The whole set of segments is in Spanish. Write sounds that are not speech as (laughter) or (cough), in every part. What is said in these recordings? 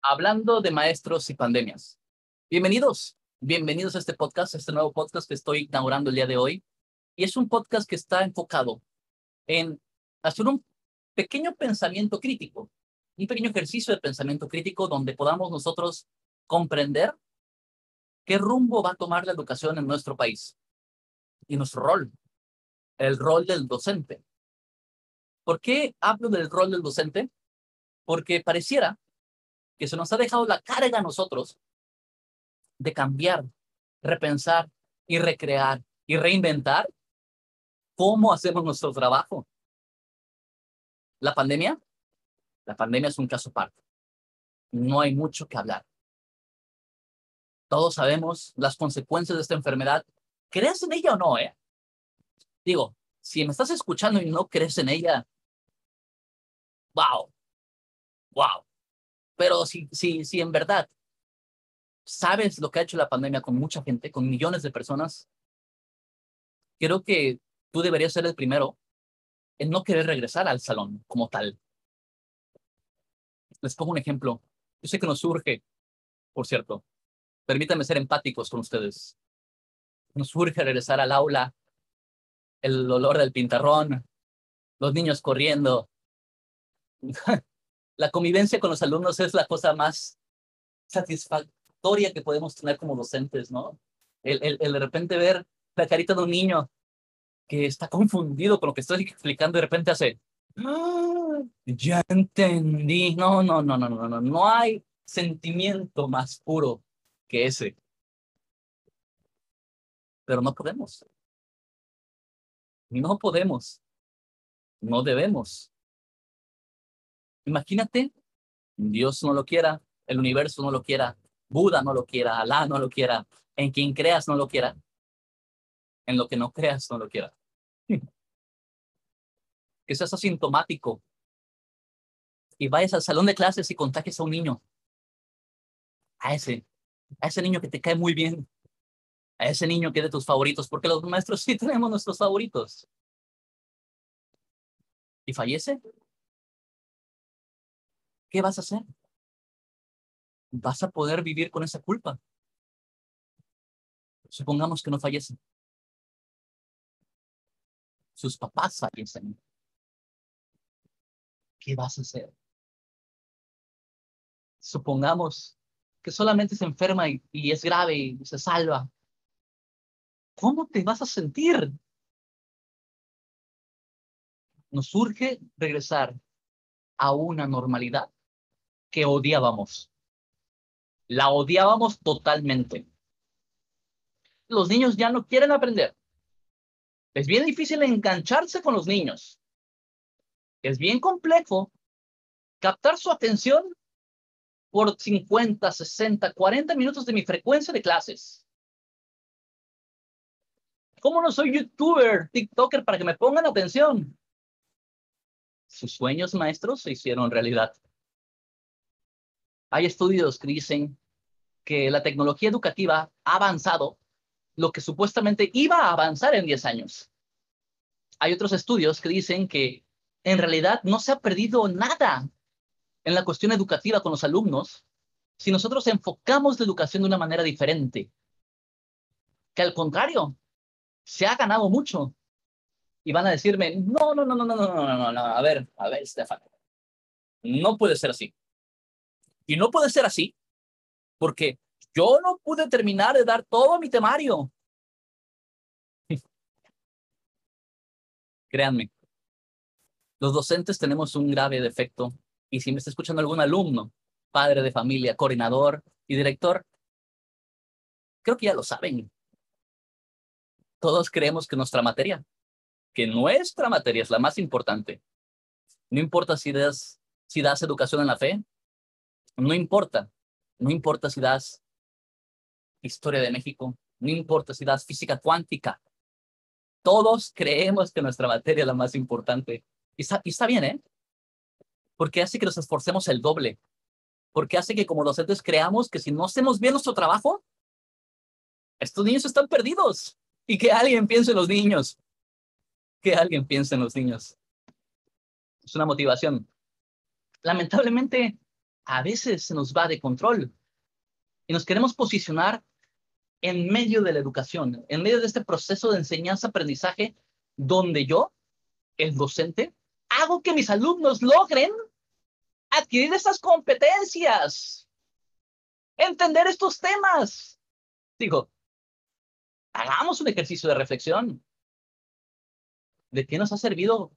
Hablando de maestros y pandemias. Bienvenidos, bienvenidos a este podcast, este nuevo podcast que estoy inaugurando el día de hoy. Y es un podcast que está enfocado en hacer un pequeño pensamiento crítico, un pequeño ejercicio de pensamiento crítico donde podamos nosotros comprender qué rumbo va a tomar la educación en nuestro país y nuestro rol, el rol del docente. ¿Por qué hablo del rol del docente? Porque pareciera que se nos ha dejado la carga a nosotros de cambiar, repensar y recrear y reinventar cómo hacemos nuestro trabajo. La pandemia, la pandemia es un caso aparte. No hay mucho que hablar. Todos sabemos las consecuencias de esta enfermedad. ¿Crees en ella o no? Eh? Digo, si me estás escuchando y no crees en ella, wow, wow. Pero si, si, si en verdad sabes lo que ha hecho la pandemia con mucha gente, con millones de personas, creo que tú deberías ser el primero en no querer regresar al salón como tal. Les pongo un ejemplo. Yo sé que nos surge, por cierto, permítanme ser empáticos con ustedes. Nos surge regresar al aula, el olor del pintarrón, los niños corriendo, (laughs) la convivencia con los alumnos es la cosa más satisfactoria que podemos tener como docentes, ¿no? El, el, de repente ver la carita de un niño que está confundido con lo que estoy explicando, de repente hace, ¡Ah! ya entendí. No, no, no, no, no, no, no hay sentimiento más puro ese. Pero no podemos. No podemos. No debemos. Imagínate, Dios no lo quiera, el universo no lo quiera, Buda no lo quiera, Alá no lo quiera, en quien creas no lo quiera, en lo que no creas no lo quiera. (laughs) Que seas asintomático y vayas al salón de clases y contagies a un niño, a ese, a ese niño que te cae muy bien, a ese niño que es de tus favoritos, porque los maestros sí tenemos nuestros favoritos. Y fallece, ¿qué vas a hacer? ¿Vas a poder vivir con esa culpa? Supongamos que no fallece. Sus papás fallecen. ¿Qué vas a hacer? Supongamos que solamente se enferma y, es grave y se salva. ¿Cómo te vas a sentir? Nos urge regresar a una normalidad que odiábamos. La odiábamos totalmente. Los niños ya no quieren aprender. Es bien difícil engancharse con los niños. Es bien complejo captar su atención por 50, 60, 40 minutos de mi frecuencia de clases. ¿Cómo no soy youtuber, tiktoker para que me pongan atención? Sus sueños maestros se hicieron realidad. Hay estudios que dicen que la tecnología educativa ha avanzado lo que supuestamente iba a avanzar en 10 años. Hay otros estudios que dicen que en realidad no se ha perdido nada en la cuestión educativa con los alumnos si nosotros enfocamos la educación de una manera diferente. Que al contrario, se ha ganado mucho. Y van a decirme, no, no, no, no, no, no, no, no, no, a ver, a ver, Stefan, no puede ser así. Y no puede ser así, porque yo no pude terminar de dar todo mi temario. (laughs) Créanme, los docentes tenemos un grave defecto y si me está escuchando algún alumno, padre de familia, coordinador y director, creo que ya lo saben. Todos creemos que nuestra materia, que nuestra materia es la más importante. No importa si das, si das educación en la fe, no importa, no importa si das historia de México, no importa si das física cuántica. Todos creemos que nuestra materia es la más importante. Y está, y está bien, ¿eh? Porque hace que nos esforcemos el doble. Porque hace que como docentes creamos que si no hacemos bien nuestro trabajo, estos niños están perdidos y que alguien piense en los niños. Que alguien piense en los niños. Es una motivación. Lamentablemente, a veces se nos va de control y nos queremos posicionar en medio de la educación, en medio de este proceso de enseñanza-aprendizaje, donde yo, el docente, hago que mis alumnos logren adquirir estas competencias, entender estos temas. Digo, hagamos un ejercicio de reflexión. ¿De qué nos ha servido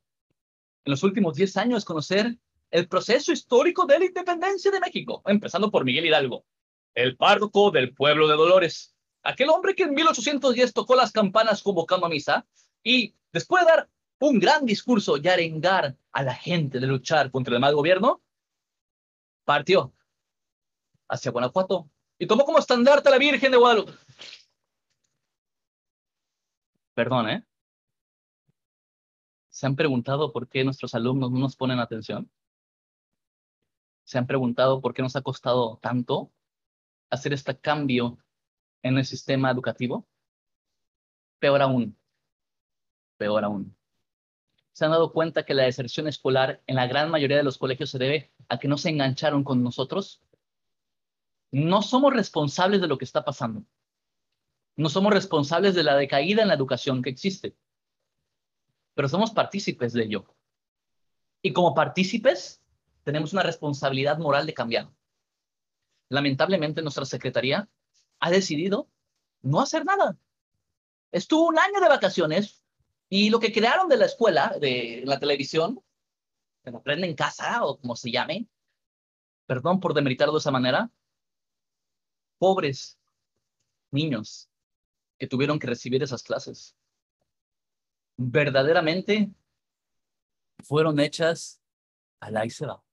en los últimos 10 años conocer el proceso histórico de la independencia de México? Empezando por Miguel Hidalgo, el párroco del pueblo de Dolores, aquel hombre que en 1810 tocó las campanas convocando a misa y después de dar un gran discurso y arengar a la gente de luchar contra el mal gobierno, partió hacia Guanajuato y tomó como estandarte a la Virgen de Guadalupe. Perdón, ¿eh? ¿Se han preguntado por qué nuestros alumnos no nos ponen atención? ¿Se han preguntado por qué nos ha costado tanto hacer este cambio en el sistema educativo? Peor aún, peor aún. ¿Se han dado cuenta que la deserción escolar en la gran mayoría de los colegios se debe a que no se engancharon con nosotros? No somos responsables de lo que está pasando. No somos responsables de la decaída en la educación que existe, pero somos partícipes de ello. Y como partícipes, tenemos una responsabilidad moral de cambiar. Lamentablemente, nuestra secretaría ha decidido no hacer nada. Estuvo un año de vacaciones y lo que crearon de la escuela, de la televisión, que aprende en casa o como se llame, perdón por demeritarlo de esa manera, pobres niños que tuvieron que recibir esas clases. Verdaderamente fueron hechas a la va.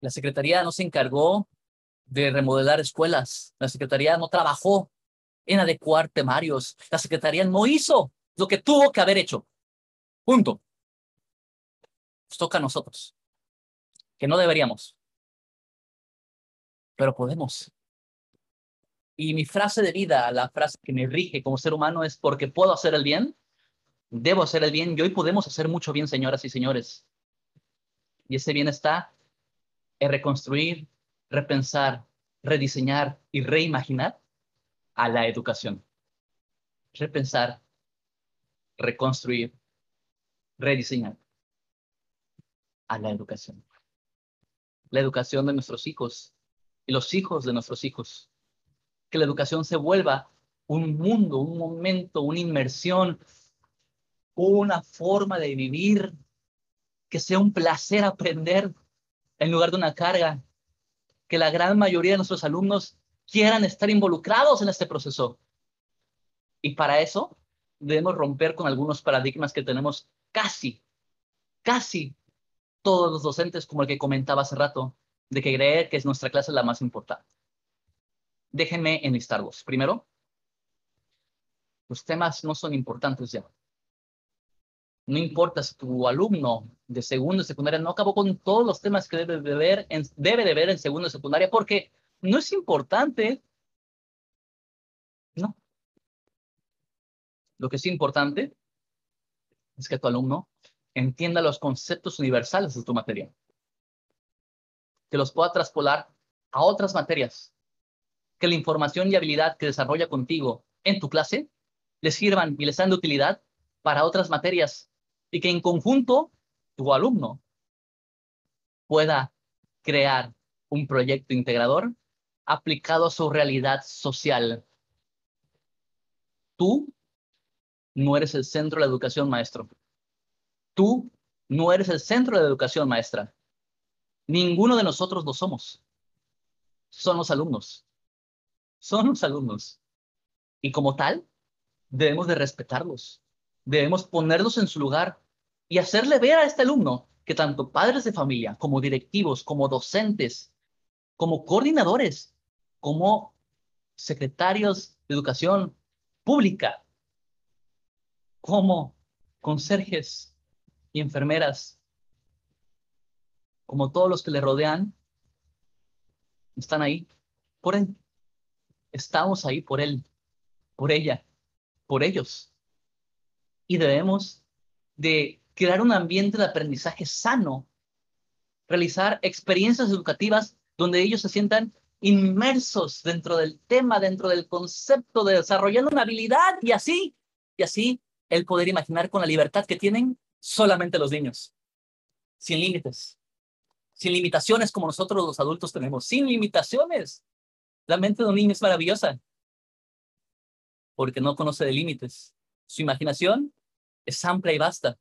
La Secretaría no se encargó de remodelar escuelas. La Secretaría no trabajó en adecuar temarios. La Secretaría no hizo lo que tuvo que haber hecho. Punto. Nos toca a nosotros. Que no deberíamos. Pero podemos. Y mi frase de vida, la frase que me rige como ser humano es porque puedo hacer el bien, debo hacer el bien y hoy podemos hacer mucho bien, señoras y señores. Y ese bien está en reconstruir, repensar, rediseñar y reimaginar a la educación. Repensar, reconstruir, rediseñar a la educación. La educación de nuestros hijos y los hijos de nuestros hijos que la educación se vuelva un mundo, un momento, una inmersión, una forma de vivir, que sea un placer aprender en lugar de una carga, que la gran mayoría de nuestros alumnos quieran estar involucrados en este proceso. Y para eso debemos romper con algunos paradigmas que tenemos casi, casi todos los docentes, como el que comentaba hace rato, de que creer que es nuestra clase la más importante déjenme enlistarlos. Primero, los temas no son importantes ya. No importa si tu alumno de segundo y secundaria no acabó con todos los temas que debe de ver en, debe de ver en segundo y secundaria, porque no es importante. No. Lo que es importante es que tu alumno entienda los conceptos universales de tu materia, que los pueda traspolar a otras materias que la información y habilidad que desarrolla contigo en tu clase le sirvan y les sean de utilidad para otras materias y que en conjunto tu alumno pueda crear un proyecto integrador aplicado a su realidad social. Tú no eres el centro de la educación, maestro. Tú no eres el centro de la educación, maestra. Ninguno de nosotros lo somos. Son los alumnos son los alumnos. Y como tal, debemos de respetarlos. Debemos ponerlos en su lugar y hacerle ver a este alumno que tanto padres de familia, como directivos, como docentes, como coordinadores, como secretarios de educación pública, como conserjes y enfermeras, como todos los que le rodean, están ahí por él estamos ahí por él, por ella, por ellos. Y debemos de crear un ambiente de aprendizaje sano, realizar experiencias educativas donde ellos se sientan inmersos dentro del tema, dentro del concepto de desarrollando una habilidad y así, y así el poder imaginar con la libertad que tienen solamente los niños, sin límites, sin limitaciones como nosotros los adultos tenemos, sin limitaciones. La mente de un niño es maravillosa porque no conoce de límites. Su imaginación es amplia y vasta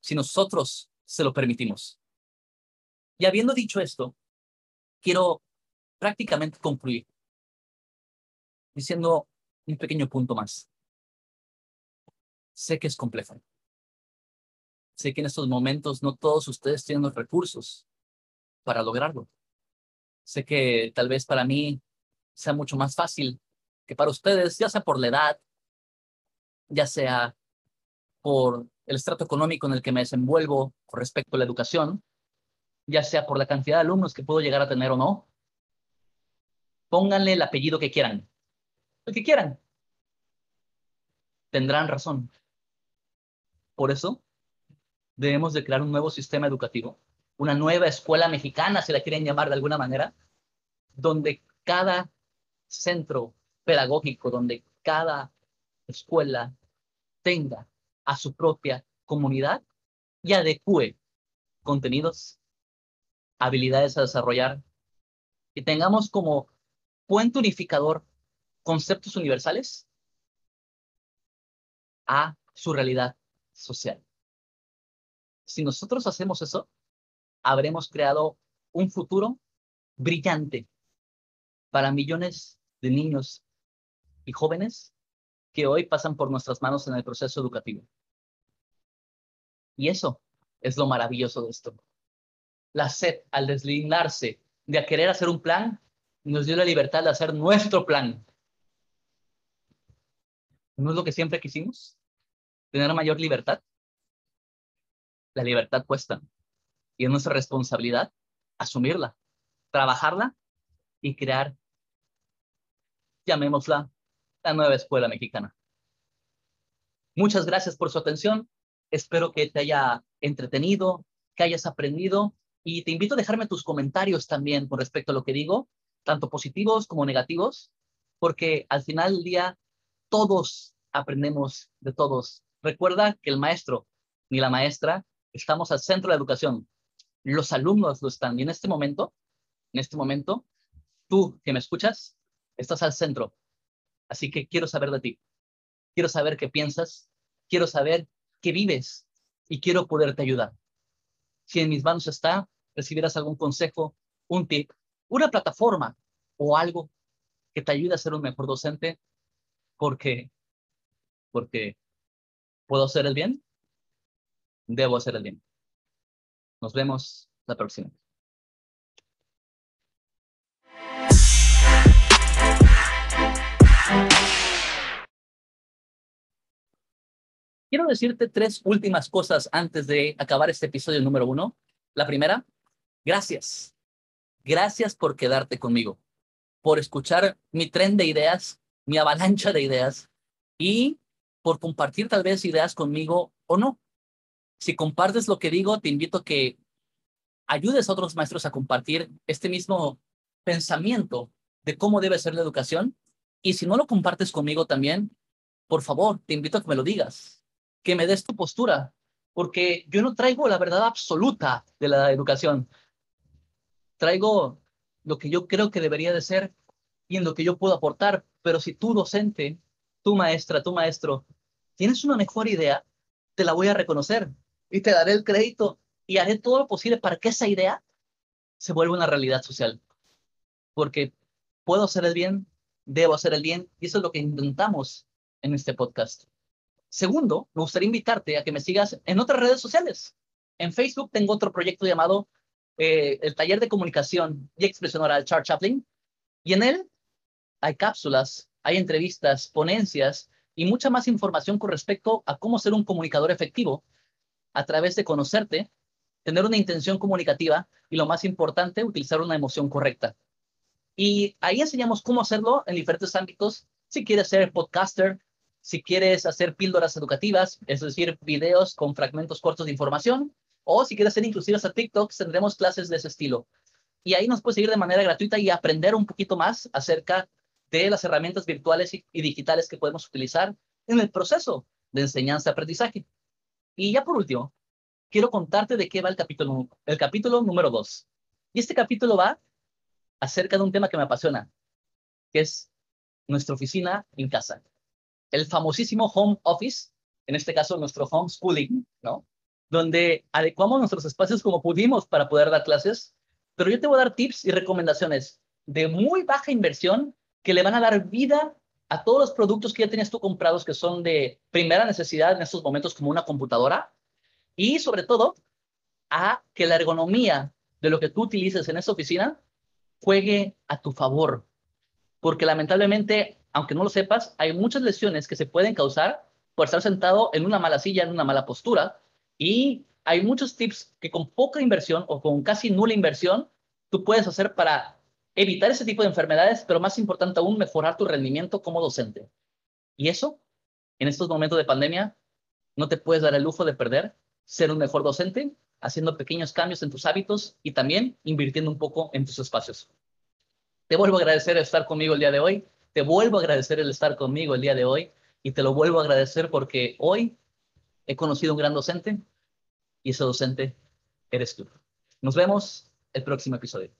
si nosotros se lo permitimos. Y habiendo dicho esto, quiero prácticamente concluir diciendo un pequeño punto más. Sé que es complejo. Sé que en estos momentos no todos ustedes tienen los recursos para lograrlo. Sé que tal vez para mí sea mucho más fácil que para ustedes, ya sea por la edad, ya sea por el estrato económico en el que me desenvuelvo con respecto a la educación, ya sea por la cantidad de alumnos que puedo llegar a tener o no. Pónganle el apellido que quieran, el que quieran. Tendrán razón. Por eso, debemos de crear un nuevo sistema educativo, una nueva escuela mexicana, si la quieren llamar de alguna manera, donde cada centro pedagógico, donde cada escuela tenga a su propia comunidad y adecue contenidos, habilidades a desarrollar y tengamos como puente unificador conceptos universales a su realidad social. Si nosotros hacemos eso, habremos creado un futuro brillante para millones de niños y jóvenes que hoy pasan por nuestras manos en el proceso educativo. Y eso es lo maravilloso de esto. La sed al deslindarse de querer hacer un plan nos dio la libertad de hacer nuestro plan. ¿No es lo que siempre quisimos? Tener mayor libertad. La libertad cuesta y es nuestra responsabilidad asumirla, trabajarla y crear, llamémosla, la nueva escuela mexicana. Muchas gracias por su atención. Espero que te haya entretenido, que hayas aprendido y te invito a dejarme tus comentarios también con respecto a lo que digo, tanto positivos como negativos, porque al final del día todos aprendemos de todos. Recuerda que el maestro ni la maestra estamos al centro de la educación. Los alumnos lo están y en este momento, en este momento, tú que me escuchas, estás al centro. Así que quiero saber de ti. Quiero saber qué piensas. Quiero saber qué vives y quiero poderte ayudar. Si en mis manos está, recibirás algún consejo, un tip, una plataforma o algo que te ayude a ser un mejor docente, porque, porque puedo hacer el bien, debo hacer el bien. Nos vemos la próxima. Quiero decirte tres últimas cosas antes de acabar este episodio número uno. La primera, gracias. Gracias por quedarte conmigo, por escuchar mi tren de ideas, mi avalancha de ideas y por compartir tal vez ideas conmigo o no. Si compartes lo que digo, te invito a que ayudes a otros maestros a compartir este mismo pensamiento de cómo debe ser la educación. Y si no lo compartes conmigo también, por favor, te invito a que me lo digas que me des tu postura, porque yo no traigo la verdad absoluta de la educación. Traigo lo que yo creo que debería de ser y en lo que yo puedo aportar, pero si tú docente, tu maestra, tu maestro, tienes una mejor idea, te la voy a reconocer y te daré el crédito y haré todo lo posible para que esa idea se vuelva una realidad social. Porque puedo hacer el bien, debo hacer el bien, y eso es lo que intentamos en este podcast. Segundo, me gustaría invitarte a que me sigas en otras redes sociales. En Facebook tengo otro proyecto llamado eh, el Taller de Comunicación y Expresión Oral Charles Chaplin. Y en él hay cápsulas, hay entrevistas, ponencias y mucha más información con respecto a cómo ser un comunicador efectivo a través de conocerte, tener una intención comunicativa y lo más importante, utilizar una emoción correcta. Y ahí enseñamos cómo hacerlo en diferentes ámbitos. Si quieres ser podcaster, si quieres hacer píldoras educativas, es decir, videos con fragmentos cortos de información, o si quieres ser inclusive hasta TikTok, tendremos clases de ese estilo. Y ahí nos puedes seguir de manera gratuita y aprender un poquito más acerca de las herramientas virtuales y, digitales que podemos utilizar en el proceso de enseñanza-aprendizaje. Y ya por último, quiero contarte de qué va el capítulo, el capítulo número dos. Y este capítulo va acerca de un tema que me apasiona, que es nuestra oficina en casa. El famosísimo home office, en este caso nuestro homeschooling, ¿no? Donde adecuamos nuestros espacios como pudimos para poder dar clases, pero yo te voy a dar tips y recomendaciones de muy baja inversión que le van a dar vida a todos los productos que ya tienes tú comprados que son de primera necesidad en estos momentos como una computadora y sobre todo a que la ergonomía de lo que tú utilices en esa oficina juegue a tu favor. Porque lamentablemente, aunque no lo sepas, hay muchas lesiones que se pueden causar por estar sentado en una mala silla, en una mala postura. Y hay muchos tips que con poca inversión o con casi nula inversión tú puedes hacer para evitar ese tipo de enfermedades, pero más importante aún, mejorar tu rendimiento como docente. Y eso, en estos momentos de pandemia, no te puedes dar el lujo de perder ser un mejor docente haciendo pequeños cambios en tus hábitos y también invirtiendo un poco en tus espacios. Te vuelvo a agradecer estar conmigo el día de hoy, te vuelvo a agradecer el estar conmigo el día de hoy y te lo vuelvo a agradecer porque hoy he conocido un gran docente y ese docente eres tú. Nos vemos el próximo episodio.